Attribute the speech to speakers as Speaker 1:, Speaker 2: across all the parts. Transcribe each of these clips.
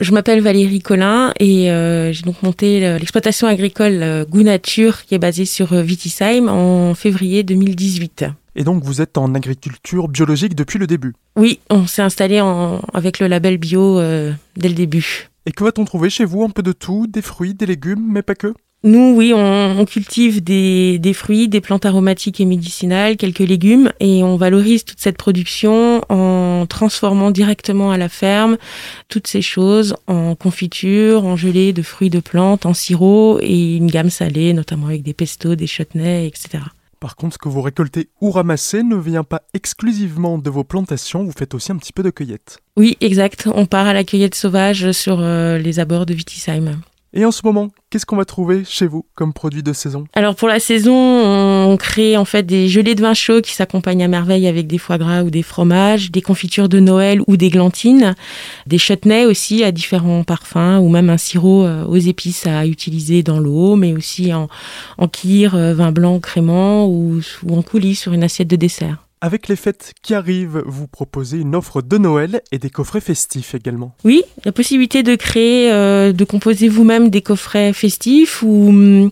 Speaker 1: Je m'appelle Valérie Collin et euh, j'ai donc monté l'exploitation agricole euh, Goût Nature qui est basée sur euh, Vitisheim en février 2018.
Speaker 2: Et donc vous êtes en agriculture biologique depuis le début?
Speaker 1: Oui, on s'est installé en, avec le label bio dès le début.
Speaker 2: Et que va-t-on trouver chez vous? Un peu de tout, des fruits, des légumes, mais pas que?
Speaker 1: Nous, oui, on, cultive des, fruits, des plantes aromatiques et médicinales, quelques légumes, et on valorise toute cette production en transformant directement à la ferme toutes ces choses en confiture, en gelée de fruits de plantes, en sirop et une gamme salée, notamment avec des pestos, des chutneys, etc.
Speaker 2: Par contre, ce que vous récoltez ou ramassez ne vient pas exclusivement de vos plantations, vous faites aussi un petit peu de cueillette.
Speaker 1: Oui, exact. On part à la cueillette sauvage sur euh, les abords de Vitisheim.
Speaker 2: Et en ce moment, qu'est-ce qu'on va trouver chez vous comme produit de saison?
Speaker 1: Alors pour la saison, on crée en fait des gelées de vin chaud qui s'accompagnent à merveille avec des foie gras ou des fromages, des confitures de Noël ou des glantines, des chutneys aussi à différents parfums ou même un sirop euh, aux épices à utiliser dans l'eau, mais aussi en, en euh, vin blanc crément ou, ou en coulis sur une assiette de dessert.
Speaker 2: Avec les fêtes qui arrivent, vous proposez une offre de Noël et des coffrets festifs également.
Speaker 1: Oui, la possibilité de créer, euh, de composer vous-même des coffrets festifs ou,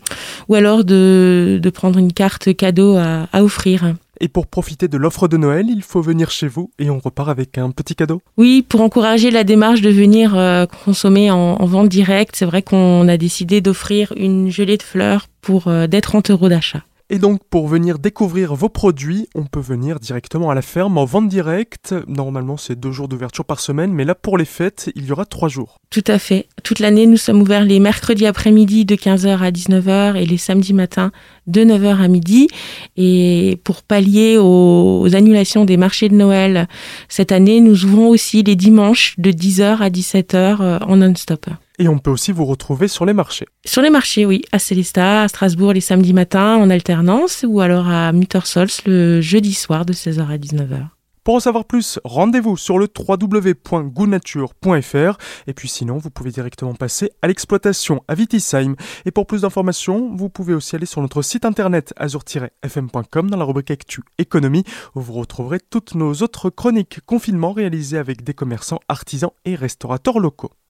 Speaker 1: ou alors de, de prendre une carte cadeau à, à offrir.
Speaker 2: Et pour profiter de l'offre de Noël, il faut venir chez vous et on repart avec un petit cadeau.
Speaker 1: Oui, pour encourager la démarche de venir euh, consommer en, en, vente directe, c'est vrai qu'on a décidé d'offrir une gelée de fleurs pour euh, d'être 30 euros d'achat.
Speaker 2: Et donc pour venir découvrir vos produits, on peut venir directement à la ferme en vente directe. Normalement c'est deux jours d'ouverture par semaine, mais là pour les fêtes, il y aura trois jours.
Speaker 1: Tout à fait. Toute l'année, nous sommes ouverts les mercredis après-midi de 15h à 19h et les samedis matins de 9h à midi. Et pour pallier aux, annulations des marchés de Noël cette année, nous ouvrons aussi les dimanches de 10h à 17h euh, en non-stop.
Speaker 2: Et on peut aussi vous retrouver sur les marchés.
Speaker 1: Sur les marchés, oui. À Célestat, à Strasbourg les samedis matins en alternance ou alors à Muttersols le jeudi soir de 16h à 19h.
Speaker 2: Pour en savoir plus, rendez-vous sur le www.gounature.fr et puis sinon, vous pouvez directement passer à l'exploitation à Vitisheim. Et pour plus d'informations, vous pouvez aussi aller sur notre site internet azur-fm.com dans la rubrique Actu Économie où vous retrouverez toutes nos autres chroniques confinement réalisées avec des commerçants, artisans et restaurateurs locaux.